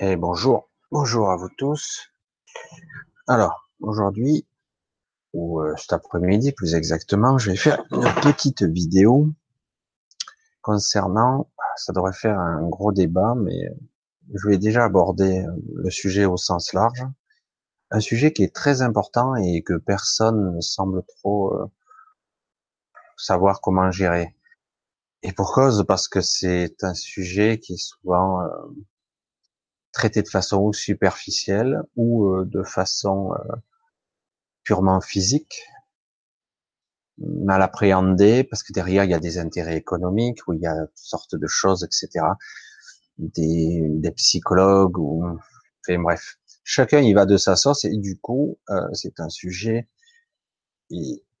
Et bonjour, bonjour à vous tous. Alors, aujourd'hui, ou euh, cet après-midi plus exactement, je vais faire une petite vidéo concernant, ça devrait faire un gros débat, mais je vais déjà aborder le sujet au sens large. Un sujet qui est très important et que personne ne semble trop euh, savoir comment gérer. Et pour cause, parce que c'est un sujet qui est souvent euh, traité de façon superficielle ou euh, de façon euh, purement physique, mal appréhendée, parce que derrière il y a des intérêts économiques, où il y a toutes sortes de choses, etc. Des, des psychologues, ou enfin, bref, chacun y va de sa sauce, et du coup, euh, c'est un sujet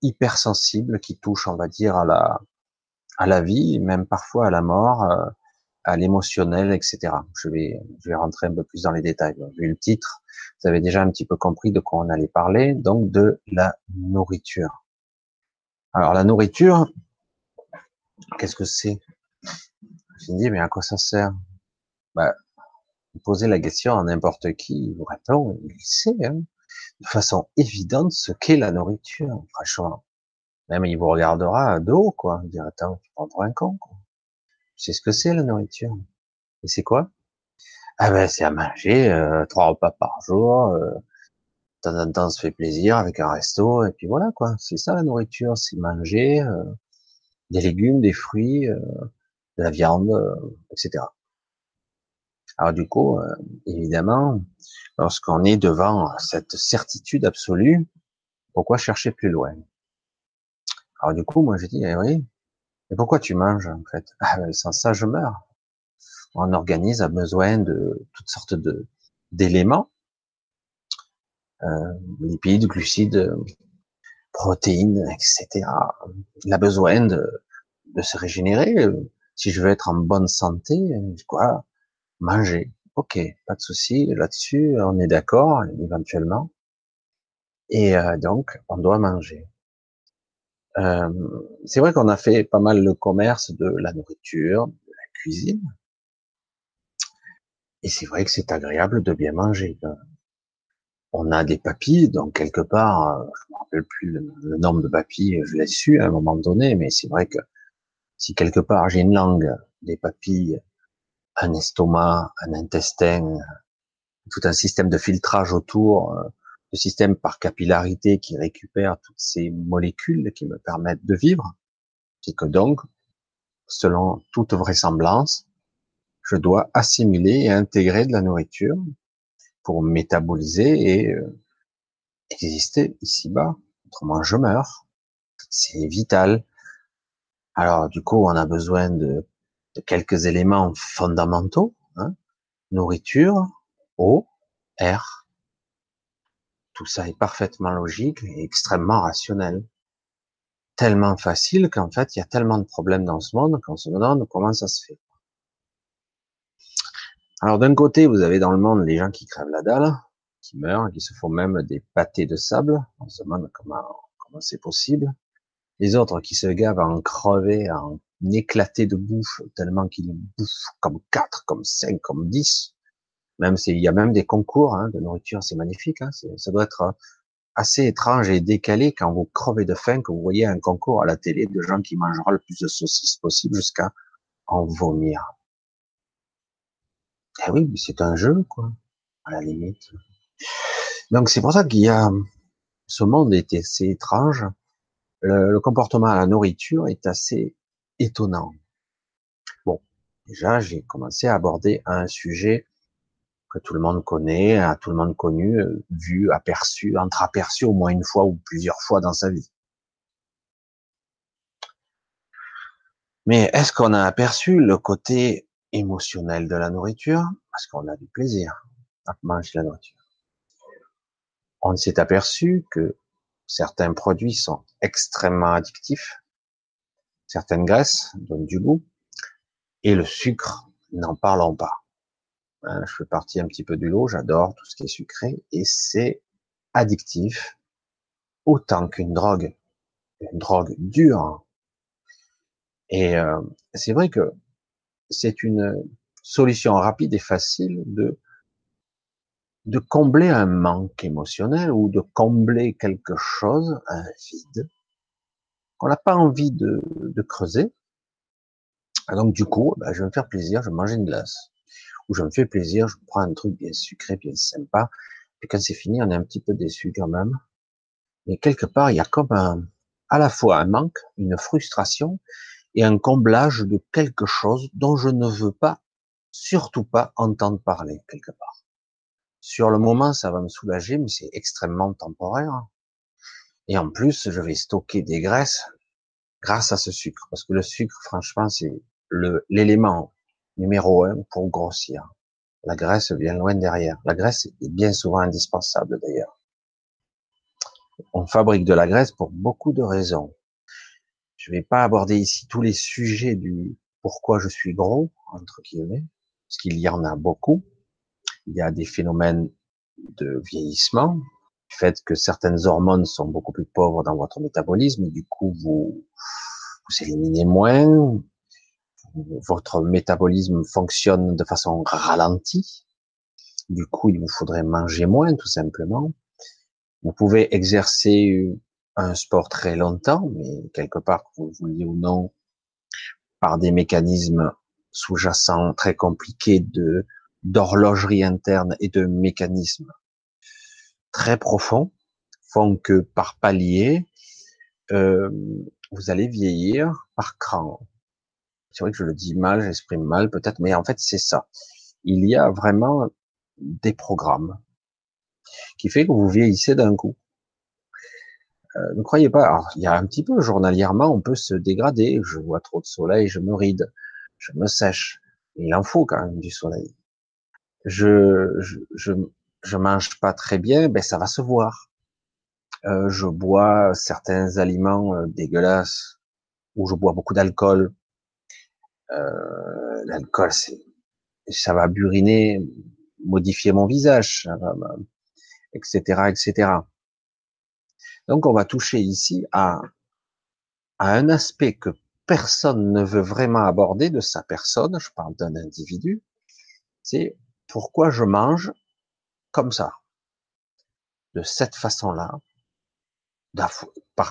hypersensible qui touche, on va dire, à la, à la vie, même parfois à la mort, à l'émotionnel, etc. Je vais, je vais rentrer un peu plus dans les détails. Vu le titre, vous avez déjà un petit peu compris de quoi on allait parler, donc de la nourriture. Alors la nourriture, qu'est-ce que c'est? Je me dis, mais à quoi ça sert? Bah, Vous posez la question à n'importe qui, il vous répond, il sait, hein, de façon évidente, ce qu'est la nourriture, franchement. Même il vous regardera de haut, quoi. Il dira, attends, tu prends pour un con, quoi. C'est ce que c'est la nourriture? Et c'est quoi? Ah ben c'est à manger euh, trois repas par jour. Euh, de temps en temps, on se fait plaisir avec un resto et puis voilà quoi. C'est ça la nourriture, c'est manger euh, des légumes, des fruits, euh, de la viande, etc. Alors du coup, évidemment, lorsqu'on est devant cette certitude absolue, pourquoi chercher plus loin? Alors du coup, moi j'ai dit, eh oui, et pourquoi tu manges en fait? Ah, ben, Sans ça, je meurs. Mon organisme a besoin de toutes sortes de d'éléments, euh, lipides, glucides, protéines, etc. Il a besoin de, de se régénérer. Si je veux être en bonne santé, quoi? Manger. Ok, pas de souci là-dessus, on est d'accord éventuellement. Et euh, donc, on doit manger. Euh, c'est vrai qu'on a fait pas mal le commerce de la nourriture, de la cuisine. Et c'est vrai que c'est agréable de bien manger. On a des papilles, donc quelque part, euh, je me rappelle plus le, nombre de papilles, je l'ai su à un moment donné, mais c'est vrai que si quelque part j'ai une langue, des papilles, un estomac, un intestin, tout un système de filtrage autour, euh, le système par capillarité qui récupère toutes ces molécules qui me permettent de vivre, c'est que donc, selon toute vraisemblance, je dois assimiler et intégrer de la nourriture pour métaboliser et euh, exister ici-bas. Autrement, je meurs. C'est vital. Alors, du coup, on a besoin de, de quelques éléments fondamentaux. Hein. Nourriture, eau, air, tout ça est parfaitement logique et extrêmement rationnel. Tellement facile qu'en fait, il y a tellement de problèmes dans ce monde qu'on se demande comment ça se fait? Alors d'un côté, vous avez dans le monde les gens qui crèvent la dalle, qui meurent, qui se font même des pâtés de sable. On se demande comment comment c'est possible? Les autres qui se gavent à en crever, à en éclater de bouffe tellement qu'ils bouffent comme quatre, comme cinq, comme dix. Même il y a même des concours hein, de nourriture, c'est magnifique. Hein, ça doit être euh, assez étrange et décalé quand vous crevez de faim, que vous voyez un concours à la télé de gens qui mangeront le plus de saucisses possible jusqu'à en vomir. Eh oui, c'est un jeu, quoi, à la limite. Donc c'est pour ça qu'il y a ce monde est assez étrange. Le, le, comportement à la nourriture est assez étonnant. Bon, déjà j'ai commencé à aborder un sujet que tout le monde connaît, a tout le monde connu, euh, vu, aperçu, entreaperçu au moins une fois ou plusieurs fois dans sa vie. Mais est-ce qu'on a aperçu le côté émotionnel de la nourriture? Parce qu'on a du plaisir à manger la nourriture. On s'est aperçu que certains produits sont extrêmement addictifs, certaines graisses donnent du goût, et le sucre, n'en parlons pas. Hein, je fais partie un petit peu du lot, j'adore tout ce qui est sucré et c'est addictif autant qu'une drogue, une drogue dure. Et euh, c'est vrai que c'est une solution rapide et facile de combler un manque émotionnel ou de combler quelque chose, un vide, qu'on n'a pas envie de, creuser. donc du coup, ben, je vais me faire plaisir, je vais manger une glace. Ou je me fais plaisir, je prends un truc bien sucré, bien sympa. Et quand c'est fini, on est un petit peu déçu quand même. Mais quelque part, il y a comme un, à la fois un manque, une frustration et un comblage de quelque chose dont je ne veux pas, surtout pas entendre parler quelque part. Sur le moment, ça va me soulager, mais c'est extrêmement temporaire. Et en plus, je vais stocker des graisses grâce à ce sucre. Parce que le sucre, franchement, c'est l'élément numéro un pour grossir. La graisse vient loin derrière. La graisse est bien souvent indispensable d'ailleurs. On fabrique de la graisse pour beaucoup de raisons. Je ne vais pas aborder ici tous les sujets du pourquoi je suis gros, entre guillemets, parce qu'il y en a beaucoup il y a des phénomènes de vieillissement, du fait que certaines hormones sont beaucoup plus pauvres dans votre métabolisme, et du coup vous vous éliminez moins, votre métabolisme fonctionne de façon ralentie, du coup il vous faudrait manger moins tout simplement. Vous pouvez exercer un sport très longtemps, mais quelque part, que vous le vouliez ou non, par des mécanismes sous-jacents très compliqués de d'horlogerie interne et de mécanismes très profonds font que par palier, euh, vous allez vieillir par cran. C'est vrai que je le dis mal, j'exprime mal peut-être, mais en fait c'est ça. Il y a vraiment des programmes qui fait que vous vieillissez d'un coup. Euh, ne croyez pas. Alors, il y a un petit peu journalièrement, on peut se dégrader. Je vois trop de soleil, je me ride, je me sèche. Il en faut quand même du soleil je, je, je, je mange pas très bien, ben ça va se voir. Euh, je bois certains aliments euh, dégueulasses ou je bois beaucoup d'alcool. Euh, L'alcool, ça va buriner, modifier mon visage, etc., etc. Donc, on va toucher ici à, à un aspect que personne ne veut vraiment aborder de sa personne. Je parle d'un individu. C'est pourquoi je mange comme ça, de cette façon-là.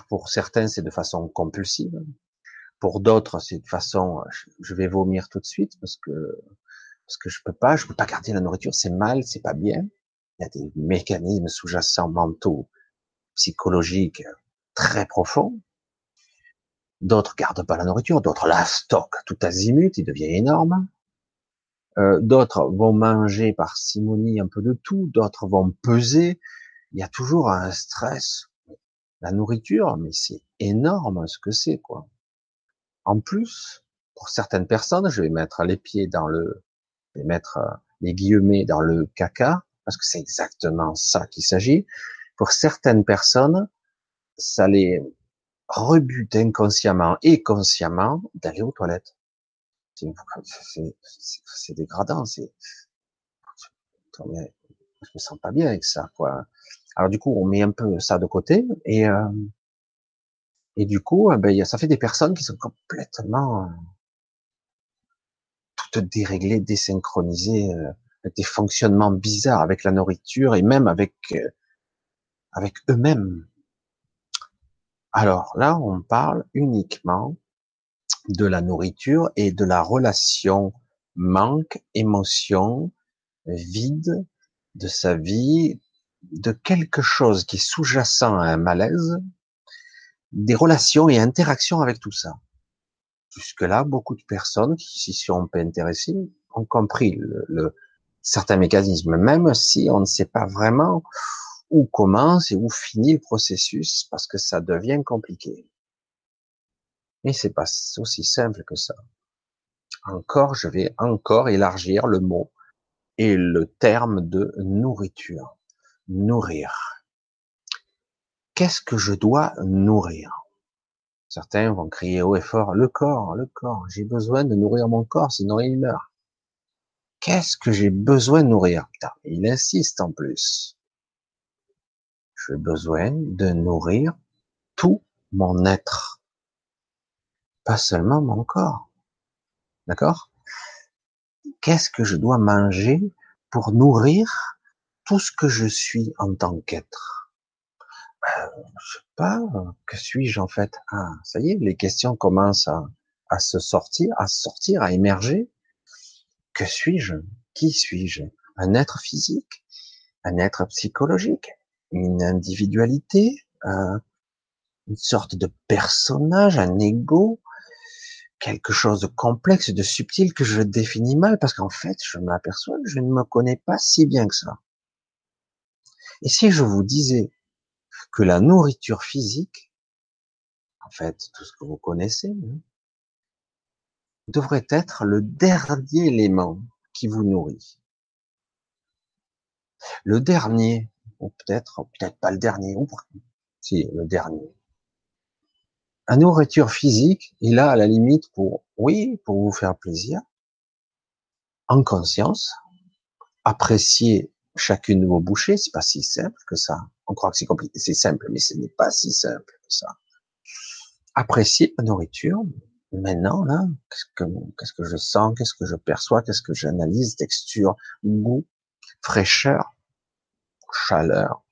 Pour certains, c'est de façon compulsive. Pour d'autres, c'est de façon, je vais vomir tout de suite parce que parce que je peux pas, je peux pas garder la nourriture, c'est mal, c'est pas bien. Il y a des mécanismes sous-jacents mentaux, psychologiques très profonds. D'autres gardent pas la nourriture, d'autres la stockent tout azimut, il devient énorme. Euh, d'autres vont manger par simonie un peu de tout, d'autres vont peser. Il y a toujours un stress. La nourriture, mais c'est énorme ce que c'est, quoi. En plus, pour certaines personnes, je vais mettre les pieds dans le, je vais mettre euh, les guillemets dans le caca, parce que c'est exactement ça qu'il s'agit. Pour certaines personnes, ça les rebute inconsciemment et consciemment d'aller aux toilettes c'est dégradant, c'est, je me sens pas bien avec ça, quoi. Alors du coup, on met un peu ça de côté et euh, et du coup, eh ben, ça fait des personnes qui sont complètement toutes déréglées, désynchronisées, euh, avec des fonctionnements bizarres avec la nourriture et même avec euh, avec eux-mêmes. Alors là, on parle uniquement de la nourriture et de la relation manque, émotion, vide de sa vie, de quelque chose qui est sous-jacent à un malaise, des relations et interactions avec tout ça. Jusque-là, beaucoup de personnes qui s'y sont intéressées ont compris le, le, certains mécanismes, même si on ne sait pas vraiment où commence et où finit le processus, parce que ça devient compliqué. Mais c'est pas aussi simple que ça. Encore, je vais encore élargir le mot et le terme de nourriture. Nourrir. Qu'est-ce que je dois nourrir? Certains vont crier haut et fort, le corps, le corps, j'ai besoin de nourrir mon corps, sinon il meurt. Qu'est-ce que j'ai besoin de nourrir? Putain, il insiste en plus. J'ai besoin de nourrir tout mon être pas seulement mon corps. D'accord? Qu'est-ce que je dois manger pour nourrir tout ce que je suis en tant qu'être? Je sais pas, que suis-je en fait? Ah, ça y est, les questions commencent à, à se sortir, à sortir, à émerger. Que suis-je? Qui suis-je? Un être physique? Un être psychologique? Une individualité? Euh, Une sorte de personnage? Un ego? Quelque chose de complexe, de subtil que je définis mal parce qu'en fait, je m'aperçois que je ne me connais pas si bien que ça. Et si je vous disais que la nourriture physique, en fait, tout ce que vous connaissez, hein, devrait être le dernier élément qui vous nourrit. Le dernier, ou peut-être, peut-être pas le dernier, ou si, le dernier. La nourriture physique est là à la limite pour, oui, pour vous faire plaisir, en conscience, apprécier chacune de vos bouchées, c'est pas si simple que ça. On croit que c'est compliqué, c'est simple, mais ce n'est pas si simple que ça. Apprécier la nourriture, maintenant, là, qu'est-ce que, qu'est-ce que je sens, qu'est-ce que je perçois, qu'est-ce que j'analyse, texture, goût, fraîcheur, chaleur,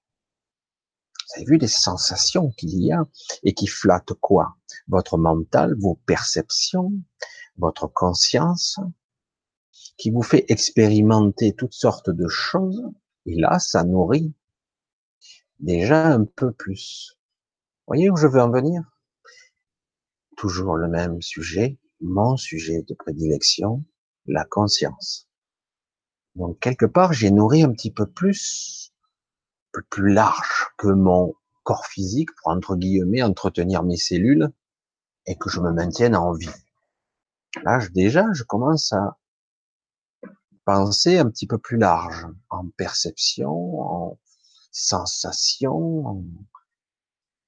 vous avez vu les sensations qu'il y a et qui flattent quoi? Votre mental, vos perceptions, votre conscience, qui vous fait expérimenter toutes sortes de choses. Et là, ça nourrit déjà un peu plus. Voyez où je veux en venir Toujours le même sujet, mon sujet de prédilection, la conscience. Donc quelque part, j'ai nourri un petit peu plus plus large que mon corps physique pour entre guillemets entretenir mes cellules et que je me maintienne en vie. Là, déjà, je commence à penser un petit peu plus large en perception, en sensation,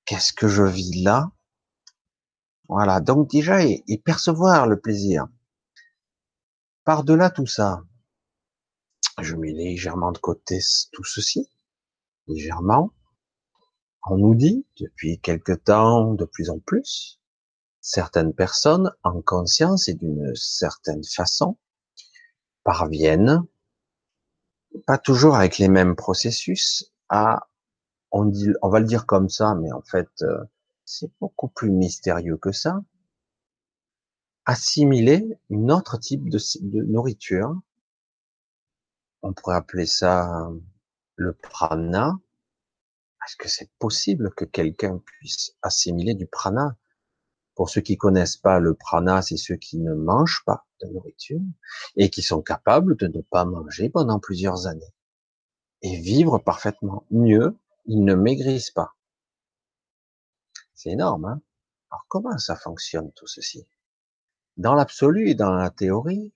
qu'est-ce que je vis là? Voilà, donc déjà, et, percevoir le plaisir. Par-delà tout ça, je mets légèrement de côté tout ceci, légèrement. On nous dit, depuis quelque temps, de plus en plus, certaines personnes, en conscience et d'une certaine façon, parviennent, pas toujours avec les mêmes processus, on va le dire comme ça, mais en fait, euh, c'est beaucoup plus mystérieux que ça, assimiler une autre type de, de nourriture. On pourrait appeler ça le prana, est-ce que c'est possible que quelqu'un puisse assimiler du prana? Pour ceux qui connaissent pas le prana, c'est ceux qui ne mangent pas de nourriture et qui sont capables de ne pas manger pendant plusieurs années et vivre parfaitement. Mieux, ils ne maigrissent pas. C'est énorme, hein Alors comment ça fonctionne tout ceci? Dans l'absolu et dans la théorie,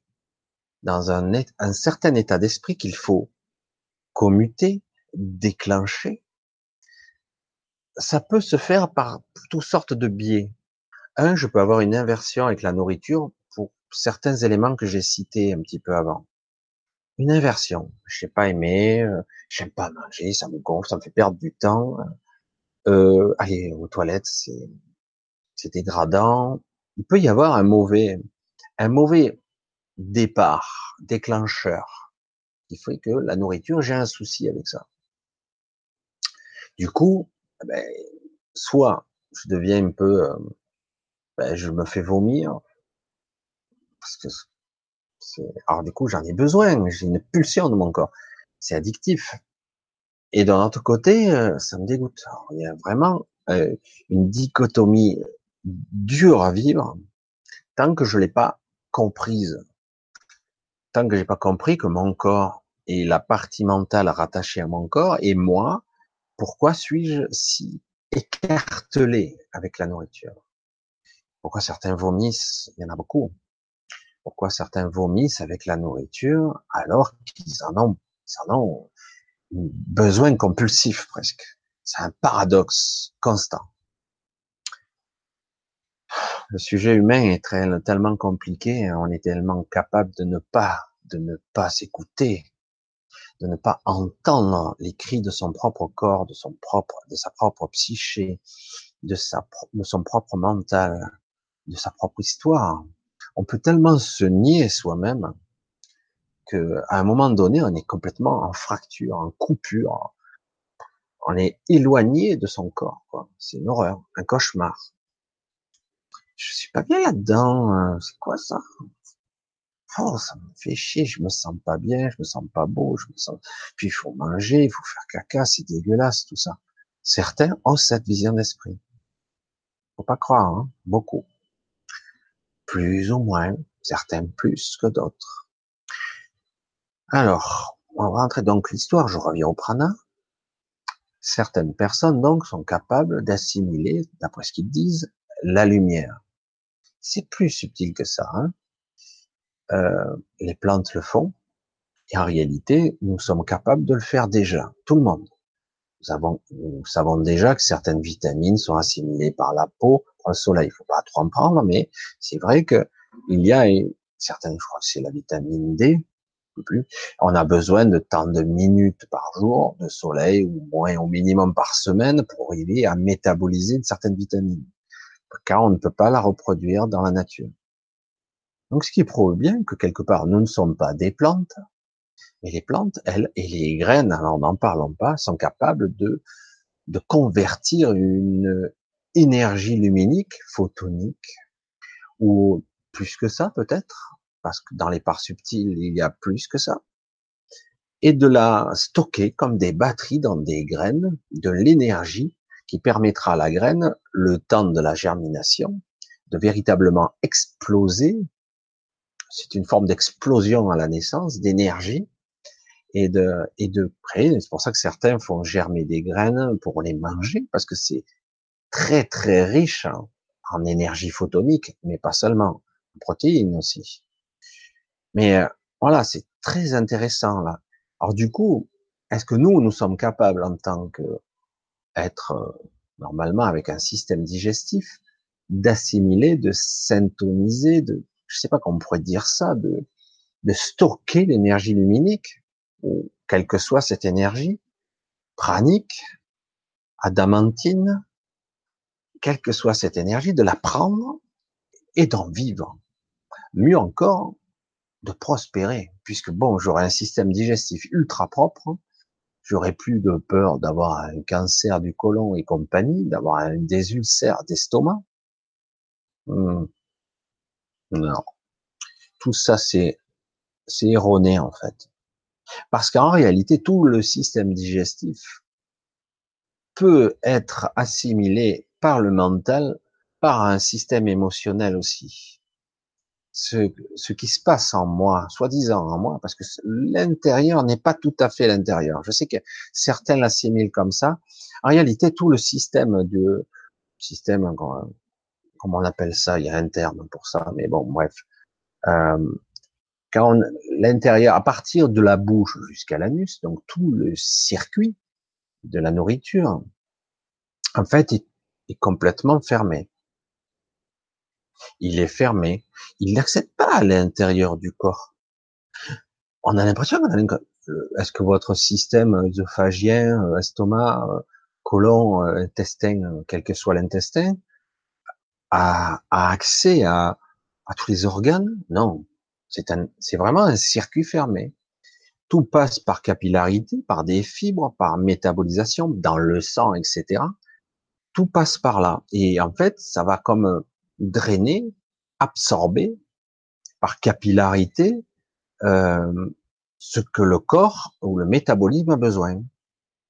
dans un, un certain état d'esprit qu'il faut commuter, déclencher, ça peut se faire par toutes sortes de biais. Un, je peux avoir une inversion avec la nourriture pour certains éléments que j'ai cités un petit peu avant. Une inversion. Je sais pas aimer, euh, j'aime pas manger, ça me gonfle, ça me fait perdre du temps. Euh, aller aux toilettes, c'est, c'est dégradant. Il peut y avoir un mauvais, un mauvais départ, déclencheur il fait que la nourriture, j'ai un souci avec ça. Du coup, ben, soit je deviens un peu, euh, ben, je me fais vomir, parce que alors du coup, j'en ai besoin, j'ai une pulsion de mon corps, c'est addictif. Et d'un autre côté, euh, ça me dégoûte. il y a vraiment euh, une dichotomie dure à vivre tant que je l'ai pas comprise tant que j'ai pas compris que mon corps est la partie mentale rattachée à mon corps et moi, pourquoi suis-je si écartelé avec la nourriture? Pourquoi certains vomissent? Il y en a beaucoup. Pourquoi certains vomissent avec la nourriture alors qu'ils en ont, ils en ont besoin compulsif presque C'est un paradoxe constant. Le sujet humain est tellement compliqué, on est tellement capable de ne pas de ne pas s'écouter, de ne pas entendre les cris de son propre corps, de son propre, de sa propre psyché, de sa, de son propre mental, de sa propre histoire. On peut tellement se nier soi-même que à un moment donné, on est complètement en fracture, en coupure. On est éloigné de son corps. C'est une horreur, un cauchemar. Je suis pas bien là-dedans. Hein. C'est quoi ça? Oh, ça me fait chier. Je me sens pas bien. Je me sens pas beau. Je me sens. Puis il faut manger, il faut faire caca. C'est dégueulasse tout ça. Certains ont cette vision d'esprit. Faut pas croire, hein beaucoup. Plus ou moins, certains plus que d'autres. Alors, on va rentrer donc l'histoire, je reviens au prana. Certaines personnes donc sont capables d'assimiler, d'après ce qu'ils disent, la lumière. C'est plus subtil que ça. Hein euh, les plantes le font, et en réalité, nous sommes capables de le faire déjà, tout le monde. Nous, avons, nous savons déjà que certaines vitamines sont assimilées par la peau, par le soleil. Il faut pas trop en prendre, mais c'est vrai que il y a certaines, je crois que c'est la vitamine D, plus. On a besoin de tant de minutes par jour de soleil ou moins au minimum par semaine pour arriver à métaboliser une certaine vitamine. Car on ne peut pas la reproduire dans la nature. Donc, ce qui prouve bien que quelque part, nous ne sommes pas des plantes, mais les plantes, elles, et les graines, alors n'en parlons pas, sont capables de, de convertir une énergie luminique, photonique, ou plus que ça peut-être, parce que dans les parts subtiles, il y a plus que ça, et de la stocker comme des batteries dans des graines, de l'énergie qui permettra à la graine, le temps de la germination, de véritablement exploser. C'est une forme d'explosion à la naissance, d'énergie, et de, et de créer. C'est pour ça que certains font germer des graines pour les manger, parce que c'est très très riche en, en énergie photonique, mais pas seulement, en protéines aussi. Mais euh, voilà, c'est très intéressant là. Alors du coup, est-ce que nous, nous sommes capables en tant que être euh, normalement avec un système digestif d'assimiler, de syntoniser, de, je sais pas comment on pourrait dire ça, de, de stocker l'énergie luminique? Quelle que soit cette énergie pranique, adamantine, quelle que soit cette énergie, de la prendre et d'en vivre. Mieux encore, de prospérer, puisque bon, j'aurais un système digestif ultra propre, j'aurais plus de peur d'avoir un cancer du côlon et compagnie, d'avoir des ulcères d'estomac. Hmm. Non. Tout ça, c'est, c'est erroné, en fait. Parce qu'en réalité, tout le système digestif peut être assimilé par le mental, par un système émotionnel aussi ce, ce qui se passe en moi, soi-disant en moi, parce que l'intérieur n'est pas tout à fait l'intérieur. Je sais que certains l'assimilent comme ça. En réalité, tout le système de système, comment on appelle ça, il y a un terme pour ça, mais bon, bref. Euh, quand l'intérieur, à partir de la bouche jusqu'à l'anus, donc tout le circuit de la nourriture, en fait, est, complètement fermé. Il est fermé, il n'accède pas à l'intérieur du corps. On a l'impression a est-ce que votre système œsophagien, euh, estomac, euh, côlon, euh, intestin, quel que soit l'intestin, a, accès à tous les organes? Non, c'est vraiment un circuit fermé. Tout passe par capillarité, par des fibres, par métabolisation, dans le sang, etc. Tout passe par là. Et en fait, ça va comme drainer, absorber par capillarité euh, ce que le corps ou le métabolisme a besoin.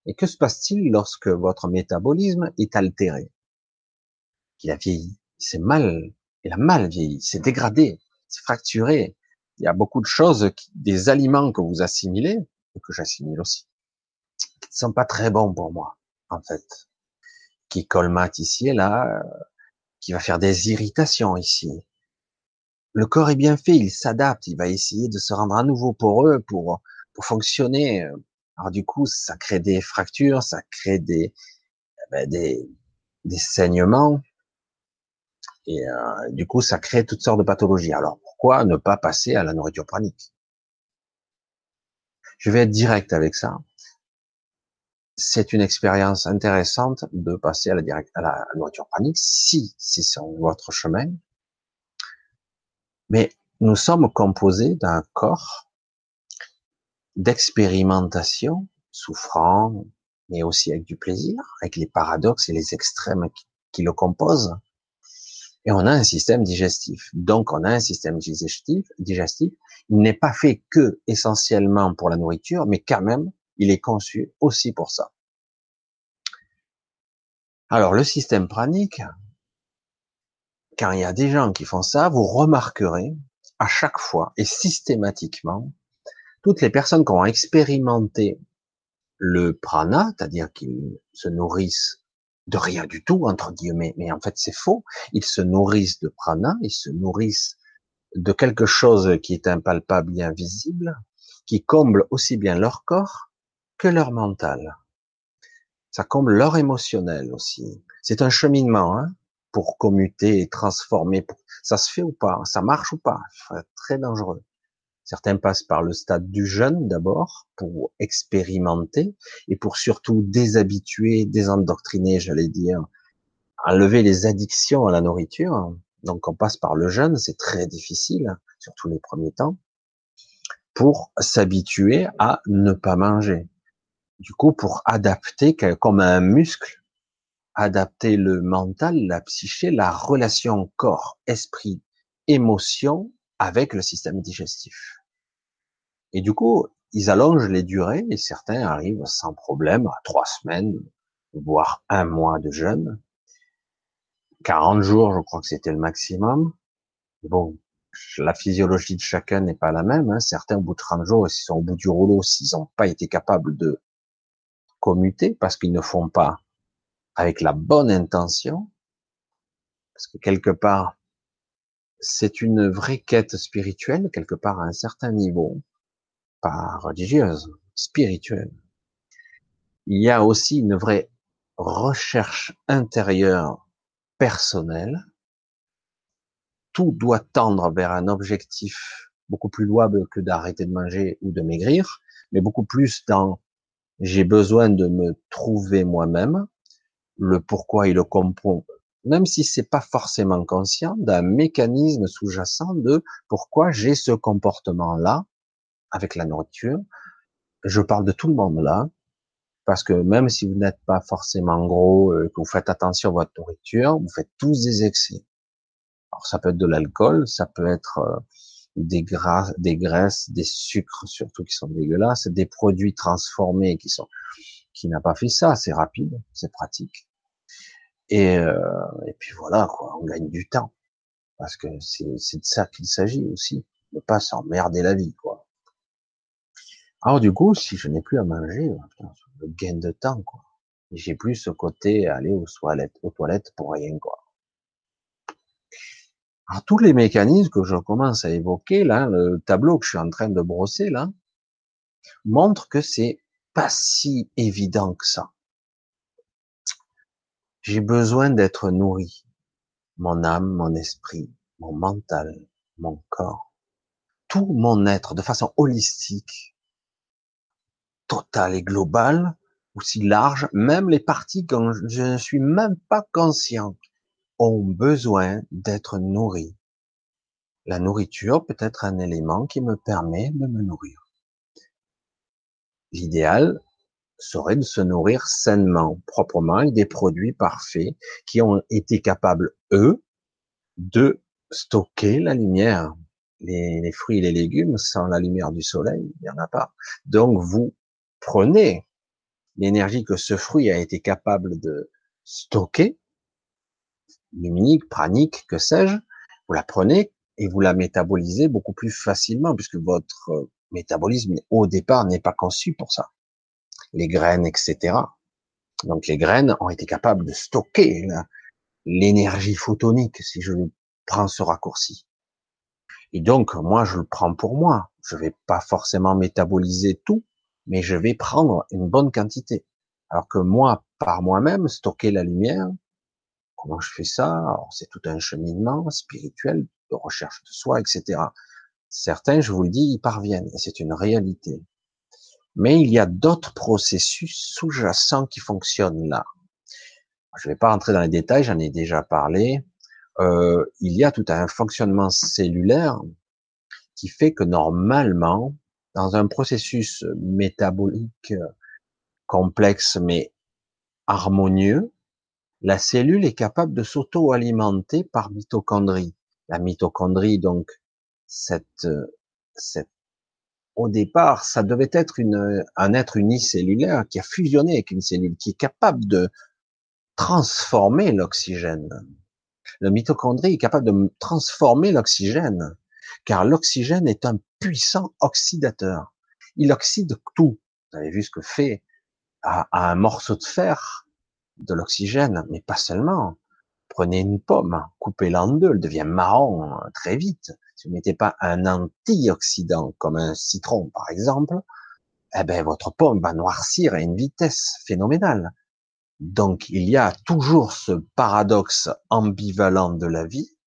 Et que se passe-t-il lorsque votre métabolisme est altéré? Il a vieilli, c'est mal, il a mal vieilli, c'est dégradé, c'est fracturé. Il y a beaucoup de choses, des aliments que vous assimilez, et que j'assimile aussi, qui ne sont pas très bons pour moi, en fait, qui colmatent ici et là, qui va faire des irritations ici. Le corps est bien fait, il s'adapte, il va essayer de se rendre à nouveau poreux pour, pour fonctionner. Alors du coup, ça crée des fractures, ça crée des, eh ben, des, des saignements, et euh, du coup, ça crée toutes sortes de pathologies. Alors pourquoi ne pas passer à la nourriture pranique? Je vais être direct avec ça c'est une expérience intéressante de passer à la, nourriture panique si c'est sur votre chemin. Mais nous sommes composés d'un corps d'expérimentation, souffrant, mais aussi avec du plaisir, avec les paradoxes et les extrêmes qui, le composent. Et on a un système digestif. Donc, on a un système digestif, digestif. Il n'est pas fait que essentiellement pour la nourriture, mais quand même, il est conçu aussi pour ça. Alors, le système pranique, quand il y a des gens qui font ça, vous remarquerez à chaque fois et systématiquement, toutes les personnes qui ont expérimenté le prana, c'est-à-dire qu'ils se nourrissent de rien du tout, entre guillemets, mais en fait c'est faux, ils se nourrissent de prana, ils se nourrissent de quelque chose qui est impalpable et invisible, qui comble aussi bien leur corps que leur mental. Ça comble leur émotionnel aussi. C'est un cheminement hein, pour commuter et transformer. Ça se fait ou pas Ça marche ou pas Très dangereux. Certains passent par le stade du jeûne d'abord pour expérimenter et pour surtout déshabituer, désendoctriner, j'allais dire, enlever les addictions à la nourriture. Donc on passe par le jeûne, c'est très difficile, surtout les premiers temps, pour s'habituer à ne pas manger. Du coup, pour adapter comme un muscle, adapter le mental, la psyché, la relation corps, esprit, émotion avec le système digestif. Et du coup, ils allongent les durées et certains arrivent sans problème à trois semaines, voire un mois de jeûne. 40 jours, je crois que c'était le maximum. Bon, la physiologie de chacun n'est pas la même. Hein. Certains, au bout de 30 jours, s'ils sont au bout du rouleau, s'ils n'ont pas été capables de commuter parce qu'ils ne font pas avec la bonne intention, parce que quelque part, c'est une vraie quête spirituelle, quelque part à un certain niveau pas religieuse, spirituelle. Il y a aussi une vraie recherche intérieure personnelle. Tout doit tendre vers un objectif beaucoup plus louable que d'arrêter de manger ou de maigrir, mais beaucoup plus dans j'ai besoin de me trouver moi-même, le pourquoi et le comprend, même si c'est pas forcément conscient, d'un mécanisme sous-jacent de pourquoi j'ai ce comportement-là, avec la nourriture. Je parle de tout le monde là, parce que même si vous n'êtes pas forcément gros, euh, que vous faites attention à votre nourriture, vous faites tous des excès. Alors ça peut être de l'alcool, ça peut être euh, des gras, des graisses, des sucres surtout qui sont dégueulasses, des produits transformés qui sont qui n'a pas fait ça, c'est rapide, c'est pratique. Et, euh, et puis voilà, quoi, on gagne du temps. Parce que c'est de ça qu'il s'agit aussi, ne pas s'emmerder la vie, quoi. Alors du coup, si je n'ai plus à manger, euh, le gain de temps, quoi. J'ai plus ce côté aller aux toilettes, aux toilettes pour rien, quoi. Alors tous les mécanismes que je commence à évoquer là, le tableau que je suis en train de brosser là, montre que c'est pas si évident que ça. J'ai besoin d'être nourri. Mon âme, mon esprit, mon mental, mon corps, tout mon être de façon holistique total et global, aussi large, même les parties quand je ne suis même pas conscient ont besoin d'être nourries. La nourriture peut être un élément qui me permet de me nourrir. L'idéal serait de se nourrir sainement, proprement, avec des produits parfaits qui ont été capables, eux, de stocker la lumière. Les, les, fruits et les légumes, sans la lumière du soleil, il n'y en a pas. Donc, vous prenez l'énergie que ce fruit a été capable de stocker, luminique, pranique, que sais-je, vous la prenez et vous la métabolisez beaucoup plus facilement puisque votre métabolisme au départ n'est pas conçu pour ça. Les graines, etc. Donc les graines ont été capables de stocker l'énergie photonique, si je prends ce raccourci. Et donc moi je le prends pour moi. Je vais pas forcément métaboliser tout, mais je vais prendre une bonne quantité. Alors que moi, par moi-même, stocker la lumière, comment je fais ça? C'est tout un cheminement spirituel de recherche de soi, etc. Certains, je vous le dis, y parviennent, et c'est une réalité. Mais il y a d'autres processus sous-jacents qui fonctionnent là. Je ne vais pas rentrer dans les détails, j'en ai déjà parlé. Euh, il y a tout un fonctionnement cellulaire qui fait que normalement, dans un processus métabolique complexe mais harmonieux, la cellule est capable de s'auto-alimenter par mitochondrie. La mitochondrie, donc, cette, cette, au départ, ça devait être une, un être unicellulaire qui a fusionné avec une cellule, qui est capable de transformer l'oxygène. Le mitochondrie est capable de transformer l'oxygène, car l'oxygène est un puissant oxydateur. Il oxyde tout. Vous avez vu ce que fait à, un morceau de fer de l'oxygène, mais pas seulement. Prenez une pomme, coupez-la en deux, elle devient marron euh, très vite. Si vous mettez pas un antioxydant comme un citron par exemple, eh ben votre pomme va noircir à une vitesse phénoménale. Donc il y a toujours ce paradoxe ambivalent de la vie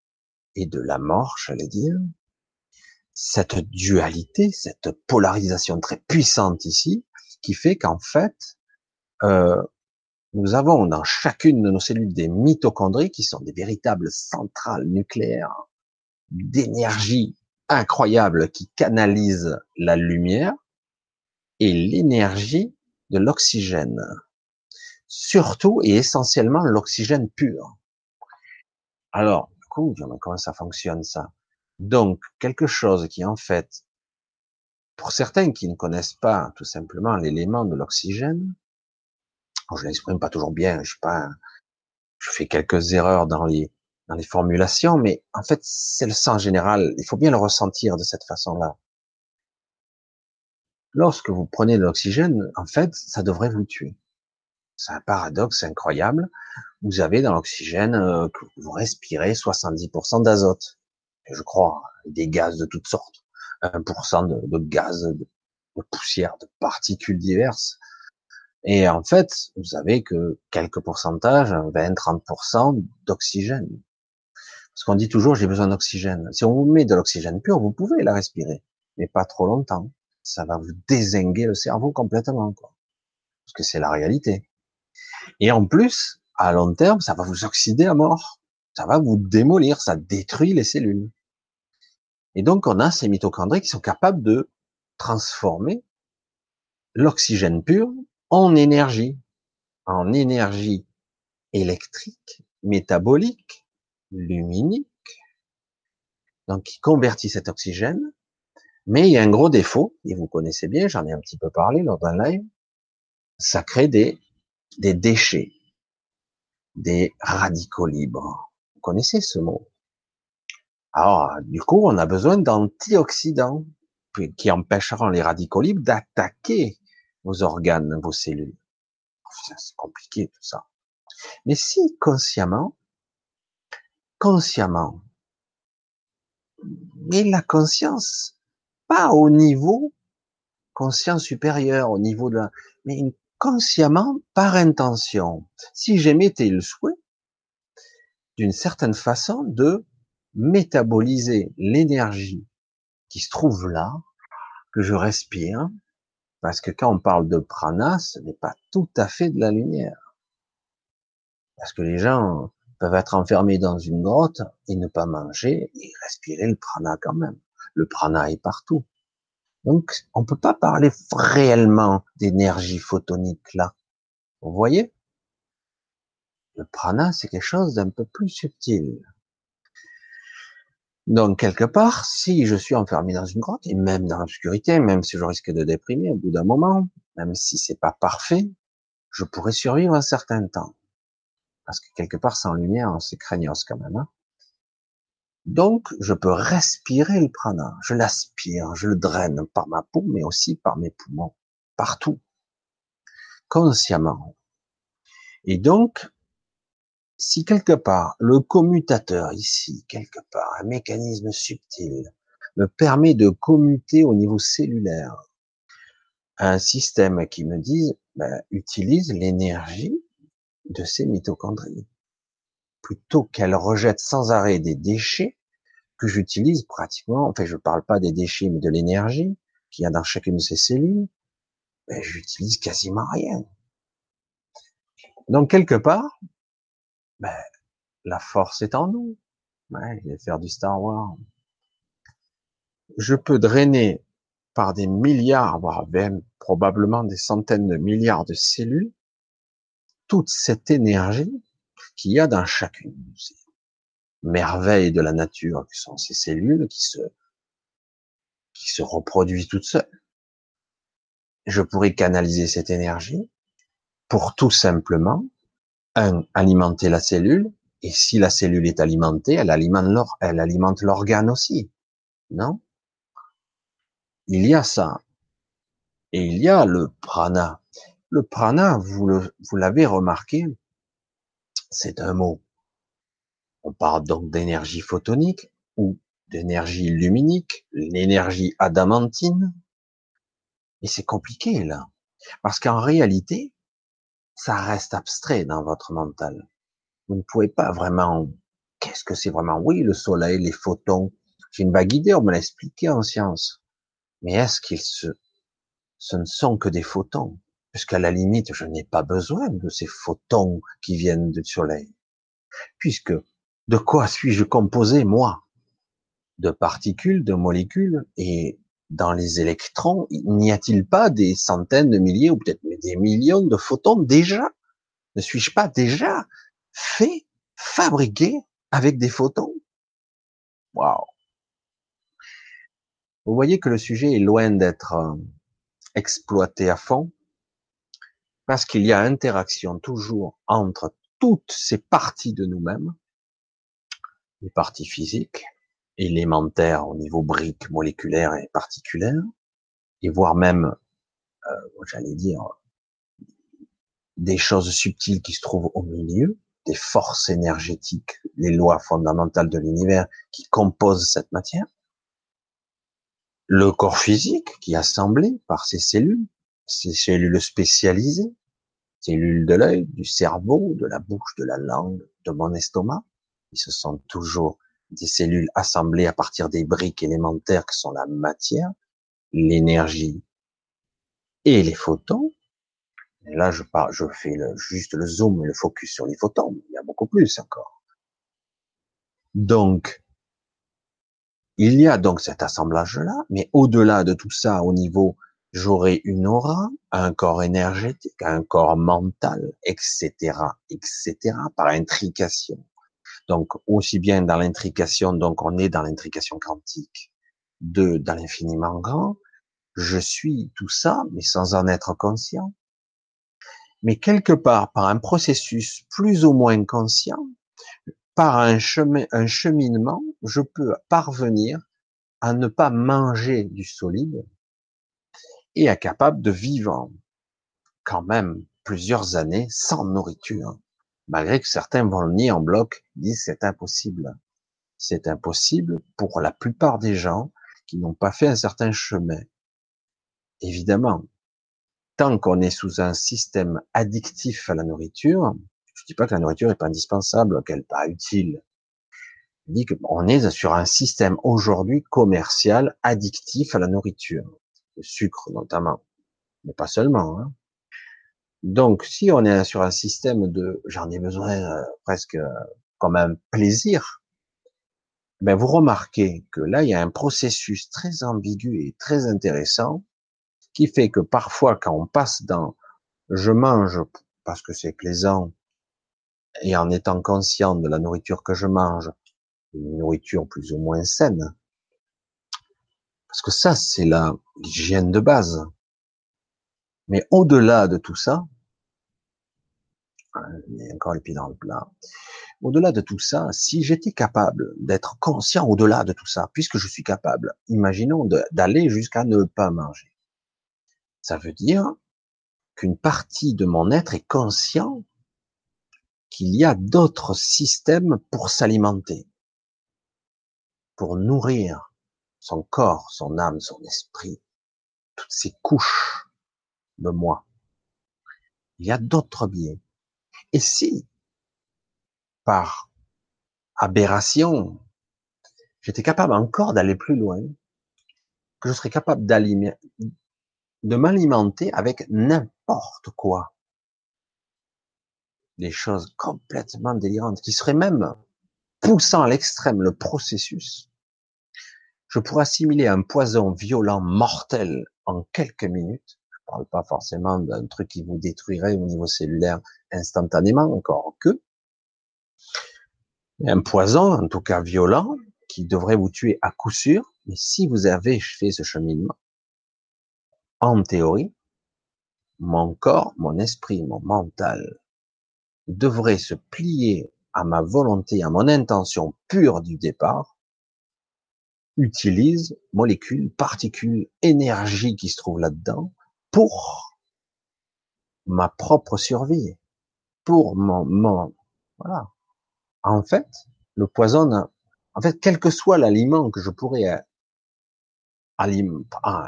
et de la mort, j'allais dire, cette dualité, cette polarisation très puissante ici, qui fait qu'en fait, euh, nous avons dans chacune de nos cellules des mitochondries qui sont des véritables centrales nucléaires d'énergie incroyable qui canalisent la lumière et l'énergie de l'oxygène. Surtout et essentiellement l'oxygène pur. Alors, comment ça fonctionne ça? Donc, quelque chose qui en fait, pour certains qui ne connaissent pas tout simplement l'élément de l'oxygène, je l'exprime pas toujours bien, je pas, je fais quelques erreurs dans les, dans les formulations, mais en fait, c'est le sens général. Il faut bien le ressentir de cette façon-là. Lorsque vous prenez de l'oxygène, en fait, ça devrait vous tuer. C'est un paradoxe incroyable. Vous avez dans l'oxygène euh, que vous respirez 70% d'azote. Je crois, des gaz de toutes sortes. 1% de, de gaz, de, poussière, de particules diverses. Et en fait, vous avez que quelques pourcentages, 20, 30% d'oxygène. Parce qu'on dit toujours, j'ai besoin d'oxygène. Si on vous met de l'oxygène pur, vous pouvez la respirer, mais pas trop longtemps. Ça va vous désinguer le cerveau complètement, quoi. Parce que c'est la réalité. Et en plus, à long terme, ça va vous oxyder à mort. Ça va vous démolir, ça détruit les cellules. Et donc, on a ces mitochondries qui sont capables de transformer l'oxygène pur en énergie, en énergie électrique, métabolique, luminique, donc qui convertit cet oxygène. Mais il y a un gros défaut, et vous connaissez bien, j'en ai un petit peu parlé lors d'un live, ça crée des, des déchets, des radicaux libres. Connaissez ce mot Alors, du coup, on a besoin d'antioxydants qui empêcheront les radicaux libres d'attaquer vos organes, vos cellules. C'est compliqué tout ça. Mais si consciemment, consciemment, mais la conscience, pas au niveau conscience supérieure, au niveau de mais consciemment par intention. Si j'émettais le souhait, d'une certaine façon, de métaboliser l'énergie qui se trouve là, que je respire, parce que quand on parle de prana, ce n'est pas tout à fait de la lumière. Parce que les gens peuvent être enfermés dans une grotte et ne pas manger et respirer le prana quand même. Le prana est partout. Donc, on peut pas parler réellement d'énergie photonique là. Vous voyez? Le prana, c'est quelque chose d'un peu plus subtil. Donc, quelque part, si je suis enfermé dans une grotte, et même dans l'obscurité, même si je risque de déprimer au bout d'un moment, même si c'est pas parfait, je pourrais survivre un certain temps. Parce que quelque part, sans lumière, c'est craignos quand même. Hein. Donc, je peux respirer le prana. Je l'aspire, je le draine par ma peau, mais aussi par mes poumons, partout, consciemment. Et donc, si quelque part le commutateur ici, quelque part, un mécanisme subtil, me permet de commuter au niveau cellulaire, un système qui me dise, ben, utilise l'énergie de ces mitochondries, plutôt qu'elle rejette sans arrêt des déchets que j'utilise pratiquement, enfin je ne parle pas des déchets, mais de l'énergie qu'il y a dans chacune de ces cellules, ben, j'utilise quasiment rien. Donc quelque part, ben, la force est en nous. Ouais, je vais faire du Star Wars. Je peux drainer par des milliards, voire même probablement des centaines de milliards de cellules, toute cette énergie qu'il y a dans chacune de ces merveilles de la nature, qui sont ces cellules qui se, qui se reproduisent toutes seules. Je pourrais canaliser cette énergie pour tout simplement, un, alimenter la cellule, et si la cellule est alimentée, elle alimente l'organe aussi. Non? Il y a ça. Et il y a le prana. Le prana, vous vous l'avez remarqué, c'est un mot. On parle donc d'énergie photonique ou d'énergie luminique, l'énergie adamantine. Et c'est compliqué, là. Parce qu'en réalité, ça reste abstrait dans votre mental. Vous ne pouvez pas vraiment, qu'est-ce que c'est vraiment? Oui, le soleil, les photons. J'ai une vague idée, on me l'a expliqué en science. Mais est-ce qu'ils se, ce ne sont que des photons? Puisqu'à la limite, je n'ai pas besoin de ces photons qui viennent du soleil. Puisque, de quoi suis-je composé, moi? De particules, de molécules, et dans les électrons, n'y a-t-il pas des centaines de milliers ou peut-être des millions de photons déjà? Ne suis-je pas déjà fait, fabriqué avec des photons? Waouh. Vous voyez que le sujet est loin d'être euh, exploité à fond, parce qu'il y a interaction toujours entre toutes ces parties de nous-mêmes, les parties physiques, élémentaires au niveau brique, moléculaire et particulaire, et voire même, euh, j'allais dire, des choses subtiles qui se trouvent au milieu, des forces énergétiques, les lois fondamentales de l'univers qui composent cette matière, le corps physique qui est assemblé par ces cellules, ces cellules spécialisées, cellules de l'œil, du cerveau, de la bouche, de la langue, de mon estomac, et ce sont toujours des cellules assemblées à partir des briques élémentaires que sont la matière, l'énergie et les photons, là, je, je fais le, juste le zoom et le focus sur les photons. Il y a beaucoup plus encore. Donc, il y a donc cet assemblage-là, mais au-delà de tout ça, au niveau, j'aurai une aura, un corps énergétique, un corps mental, etc., etc., par intrication. Donc, aussi bien dans l'intrication, donc on est dans l'intrication quantique, de, dans l'infiniment grand, je suis tout ça, mais sans en être conscient. Mais quelque part par un processus plus ou moins conscient, par un chemin, un cheminement, je peux parvenir à ne pas manger du solide et à capable de vivre quand même plusieurs années sans nourriture, malgré que certains vont le nier en bloc, disent c'est impossible. C'est impossible pour la plupart des gens qui n'ont pas fait un certain chemin. Évidemment, tant qu'on est sous un système addictif à la nourriture, je dis pas que la nourriture est pas indispensable, qu'elle n'est pas utile. Je dis qu'on est sur un système aujourd'hui commercial addictif à la nourriture, le sucre notamment, mais pas seulement. Hein. Donc, si on est sur un système de j'en ai besoin euh, presque euh, comme un plaisir, ben vous remarquez que là, il y a un processus très ambigu et très intéressant qui fait que parfois quand on passe dans je mange parce que c'est plaisant et en étant conscient de la nourriture que je mange, une nourriture plus ou moins saine, parce que ça c'est la l'hygiène de base. Mais au-delà de tout ça, a encore les pieds dans le plat. Au-delà de tout ça, si j'étais capable d'être conscient au-delà de tout ça, puisque je suis capable, imaginons d'aller jusqu'à ne pas manger. Ça veut dire qu'une partie de mon être est conscient qu'il y a d'autres systèmes pour s'alimenter, pour nourrir son corps, son âme, son esprit, toutes ces couches de moi. Il y a d'autres biais. Et si, par aberration, j'étais capable encore d'aller plus loin, que je serais capable de m'alimenter avec n'importe quoi. Des choses complètement délirantes, qui seraient même poussant à l'extrême le processus. je pourrais assimiler un poison violent, mortel, en quelques minutes. Parle pas forcément d'un truc qui vous détruirait au niveau cellulaire instantanément, encore que. Un poison, en tout cas violent, qui devrait vous tuer à coup sûr. Mais si vous avez fait ce cheminement, en théorie, mon corps, mon esprit, mon mental devrait se plier à ma volonté, à mon intention pure du départ, utilise molécules, particules, énergie qui se trouve là-dedans pour ma propre survie, pour mon, mon, voilà. En fait, le poison, en fait, quel que soit l'aliment que je pourrais euh,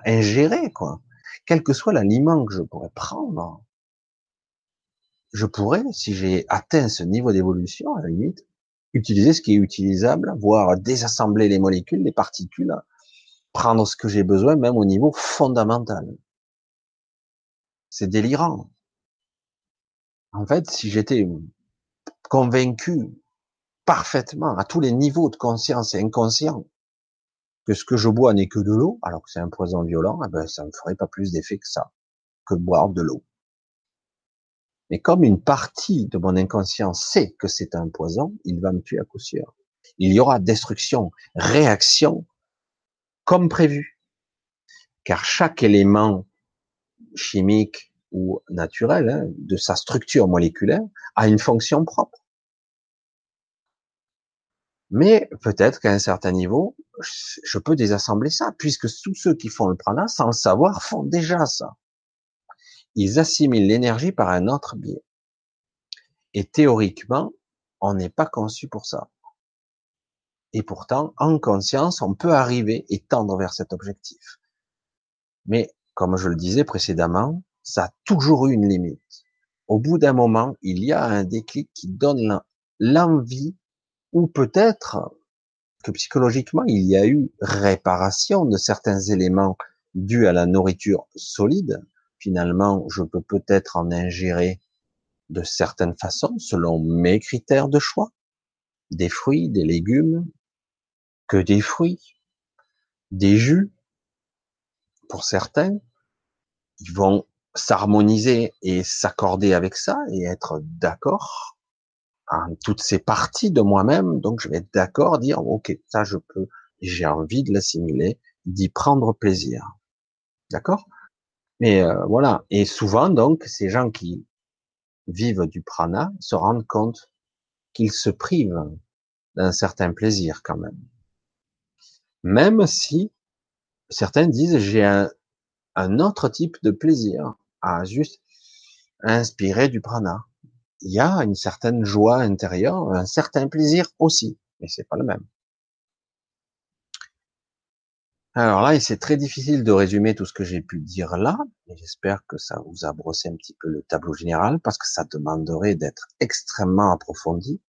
ingérer, quoi, quel que soit l'aliment que je pourrais prendre, je pourrais, si j'ai atteint ce niveau d'évolution, à la limite, utiliser ce qui est utilisable, voire désassembler les molécules, les particules, prendre ce que j'ai besoin, même au niveau fondamental. C'est délirant. En fait, si j'étais convaincu parfaitement, à tous les niveaux de conscience et inconscient, que ce que je bois n'est que de l'eau, alors que c'est un poison violent, eh ben, ça ne ferait pas plus d'effet que ça, que boire de l'eau. Mais comme une partie de mon inconscient sait que c'est un poison, il va me tuer à coup sûr. Il y aura destruction, réaction, comme prévu. Car chaque élément chimique ou naturel hein, de sa structure moléculaire a une fonction propre. Mais peut-être qu'à un certain niveau, je peux désassembler ça, puisque tous ceux qui font le prana, sans le savoir, font déjà ça. Ils assimilent l'énergie par un autre biais. Et théoriquement, on n'est pas conçu pour ça. Et pourtant, en conscience, on peut arriver et tendre vers cet objectif. Mais, comme je le disais précédemment, ça a toujours eu une limite. Au bout d'un moment, il y a un déclic qui donne l'envie ou peut-être que psychologiquement, il y a eu réparation de certains éléments dus à la nourriture solide. Finalement, je peux peut-être en ingérer de certaines façons, selon mes critères de choix. Des fruits, des légumes, que des fruits, des jus. Pour certains, ils vont s'harmoniser et s'accorder avec ça et être d'accord toutes ces parties de moi-même, donc je vais être d'accord, dire ok, ça je peux, j'ai envie de l'assimiler, d'y prendre plaisir, d'accord? Mais euh, voilà, et souvent donc ces gens qui vivent du prana se rendent compte qu'ils se privent d'un certain plaisir quand même, même si certains disent j'ai un, un autre type de plaisir à juste inspirer du prana il y a une certaine joie intérieure, un certain plaisir aussi, mais c'est pas le même. Alors là, c'est très difficile de résumer tout ce que j'ai pu dire là, mais j'espère que ça vous a brossé un petit peu le tableau général, parce que ça demanderait d'être extrêmement approfondi.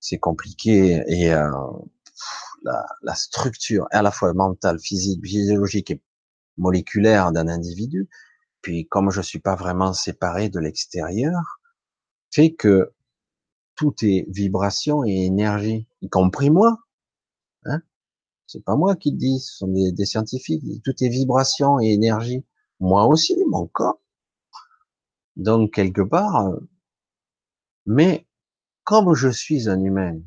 C'est compliqué et euh, la, la, structure à la fois mentale, physique, physiologique et moléculaire d'un individu. Puis comme je suis pas vraiment séparé de l'extérieur, fait que tout est vibration et énergie, y compris moi. Hein c'est pas moi qui le dis, ce sont des, scientifiques. Tout est vibration et énergie. Moi aussi, mon corps. Donc quelque part, euh, mais comme je suis un humain,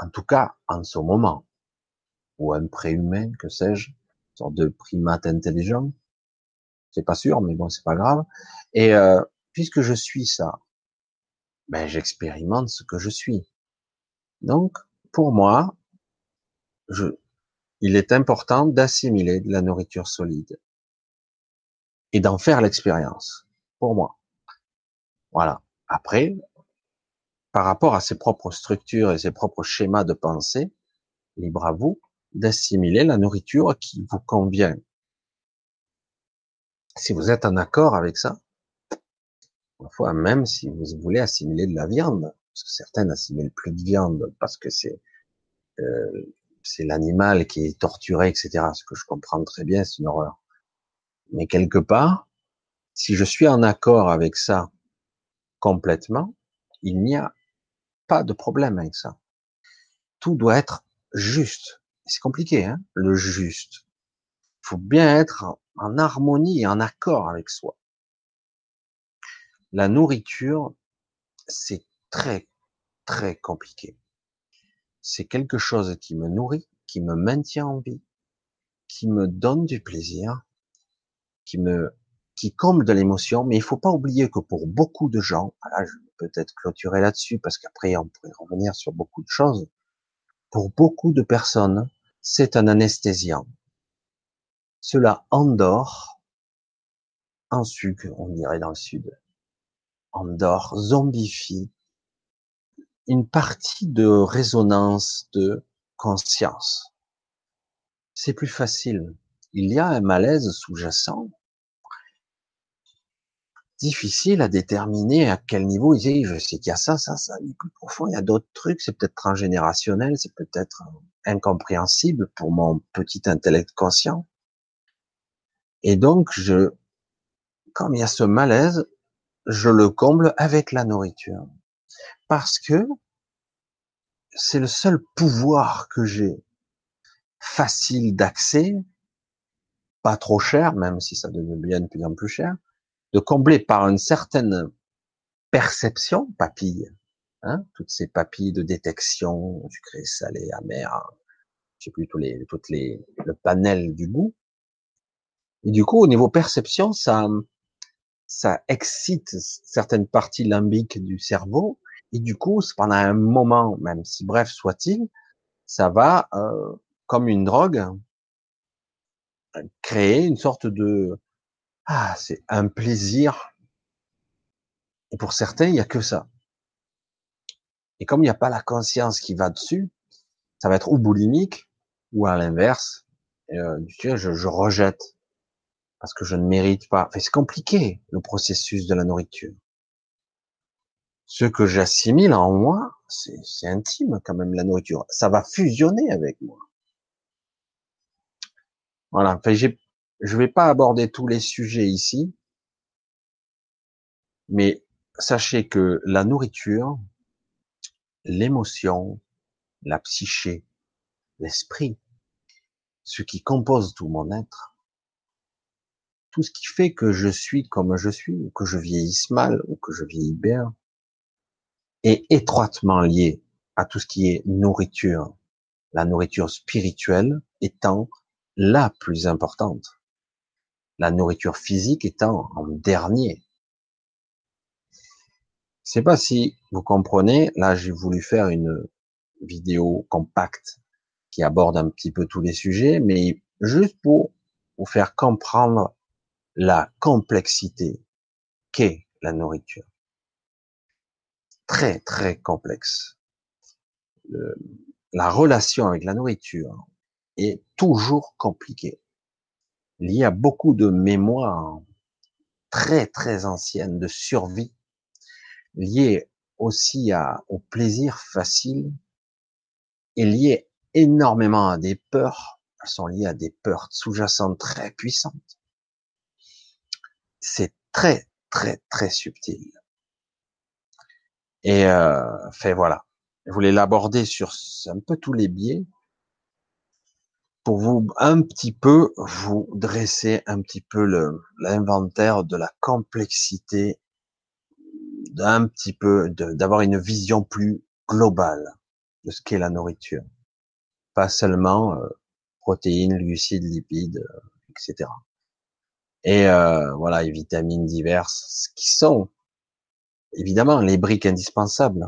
en tout cas en ce moment, ou un préhumain, que sais-je, sorte de primate intelligent, c'est pas sûr, mais bon, c'est pas grave. Et euh, puisque je suis ça, ben, j'expérimente ce que je suis. Donc, pour moi, je, il est important d'assimiler de la nourriture solide et d'en faire l'expérience. Pour moi. Voilà. Après, par rapport à ses propres structures et ses propres schémas de pensée, libre à vous d'assimiler la nourriture qui vous convient. Si vous êtes en accord avec ça, Parfois, même si vous voulez assimiler de la viande, parce que certains n'assimilent plus de viande parce que c'est euh, c'est l'animal qui est torturé, etc. Ce que je comprends très bien, c'est une horreur. Mais quelque part, si je suis en accord avec ça complètement, il n'y a pas de problème avec ça. Tout doit être juste. C'est compliqué, hein, le juste. Il faut bien être en harmonie et en accord avec soi. La nourriture, c'est très, très compliqué. C'est quelque chose qui me nourrit, qui me maintient en vie, qui me donne du plaisir, qui me, qui comble de l'émotion. Mais il faut pas oublier que pour beaucoup de gens, voilà, je vais peut-être clôturer là-dessus parce qu'après on pourrait revenir sur beaucoup de choses. Pour beaucoup de personnes, c'est un anesthésiant. Cela endort, en sucre, on dirait dans le sud, endort, zombifie une partie de résonance de conscience. C'est plus facile. Il y a un malaise sous-jacent, difficile à déterminer à quel niveau il dit, je sais qu'il y a ça, ça, ça, mais plus profond, il y a d'autres trucs, c'est peut-être transgénérationnel, c'est peut-être incompréhensible pour mon petit intellect conscient. Et donc, je, comme il y a ce malaise, je le comble avec la nourriture. Parce que c'est le seul pouvoir que j'ai facile d'accès, pas trop cher, même si ça devient bien de plus en plus cher, de combler par une certaine perception, papille, hein, toutes ces papilles de détection, sucré, salé, amer, je sais plus tous les, toutes les, le panel du goût. Et du coup, au niveau perception, ça, ça excite certaines parties limbiques du cerveau, et du coup, pendant un moment, même si bref soit-il, ça va, euh, comme une drogue, créer une sorte de ah, c'est un plaisir. Et pour certains, il n'y a que ça. Et comme il n'y a pas la conscience qui va dessus, ça va être ou boulimique, ou à l'inverse, euh, je, je rejette parce que je ne mérite pas. Enfin, c'est compliqué le processus de la nourriture. Ce que j'assimile en moi, c'est intime quand même la nourriture. Ça va fusionner avec moi. Voilà. Enfin, j'ai je vais pas aborder tous les sujets ici, mais sachez que la nourriture, l'émotion, la psyché, l'esprit, ce qui compose tout mon être, tout ce qui fait que je suis comme je suis, ou que je vieillisse mal, ou que je vieillis bien, est étroitement lié à tout ce qui est nourriture. La nourriture spirituelle étant la plus importante la nourriture physique étant en dernier. Je sais pas si vous comprenez, là j'ai voulu faire une vidéo compacte qui aborde un petit peu tous les sujets, mais juste pour vous faire comprendre la complexité qu'est la nourriture. Très très complexe. la relation avec la nourriture est toujours compliquée lié à beaucoup de mémoires très très anciennes de survie, liées aussi à, au plaisir facile et liées énormément à des peurs. Elles sont liées à des peurs sous-jacentes très puissantes. C'est très très très subtil. Et euh, fait voilà. Je voulais l'aborder sur un peu tous les biais pour vous un petit peu vous dresser un petit peu l'inventaire de la complexité d'un petit peu d'avoir une vision plus globale de ce qu'est la nourriture, pas seulement euh, protéines, glucides, lipides, euh, etc. Et euh, voilà, les vitamines diverses, qui sont évidemment les briques indispensables.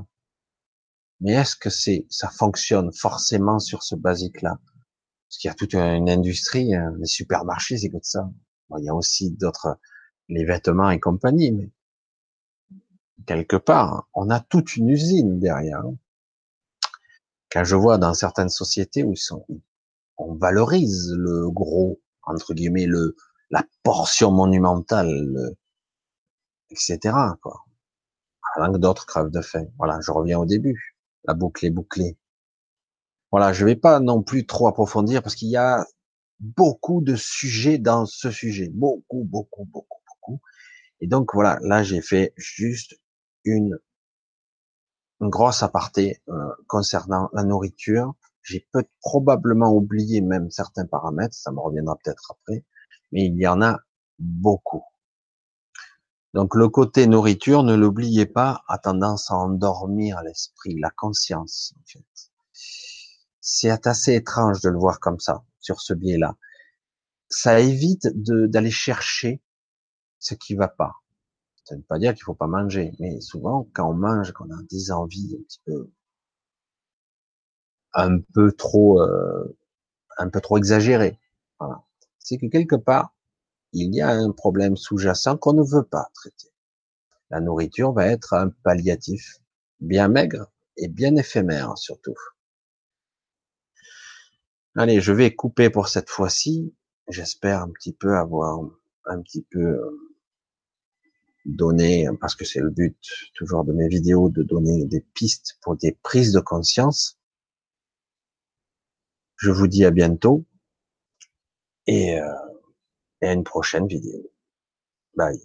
Mais est-ce que c'est ça fonctionne forcément sur ce basique-là? Parce qu'il y a toute une industrie, hein, les supermarchés, c'est comme ça. il y a aussi d'autres, les vêtements et compagnie, mais quelque part, on a toute une usine derrière. Quand je vois dans certaines sociétés où ils sont, on valorise le gros, entre guillemets, le, la portion monumentale, etc., quoi. Alors que d'autres crèvent de faim. Voilà, je reviens au début. La boucle est bouclée. Voilà, je vais pas non plus trop approfondir parce qu'il y a beaucoup de sujets dans ce sujet, beaucoup, beaucoup, beaucoup, beaucoup. Et donc voilà, là j'ai fait juste une, une grosse aparté euh, concernant la nourriture. J'ai peut probablement oublié même certains paramètres, ça me reviendra peut-être après, mais il y en a beaucoup. Donc le côté nourriture, ne l'oubliez pas, a tendance à endormir l'esprit, la conscience. En fait. C'est assez étrange de le voir comme ça, sur ce biais-là. Ça évite d'aller chercher ce qui va pas. Ça ne veut pas dire qu'il faut pas manger, mais souvent quand on mange, qu'on a des envies un petit peu, un peu trop, euh, un peu trop exagérées. Voilà. C'est que quelque part, il y a un problème sous-jacent qu'on ne veut pas traiter. La nourriture va être un palliatif bien maigre et bien éphémère surtout. Allez, je vais couper pour cette fois-ci. J'espère un petit peu avoir un petit peu euh, donné, parce que c'est le but toujours de mes vidéos, de donner des pistes pour des prises de conscience. Je vous dis à bientôt et, euh, et à une prochaine vidéo. Bye.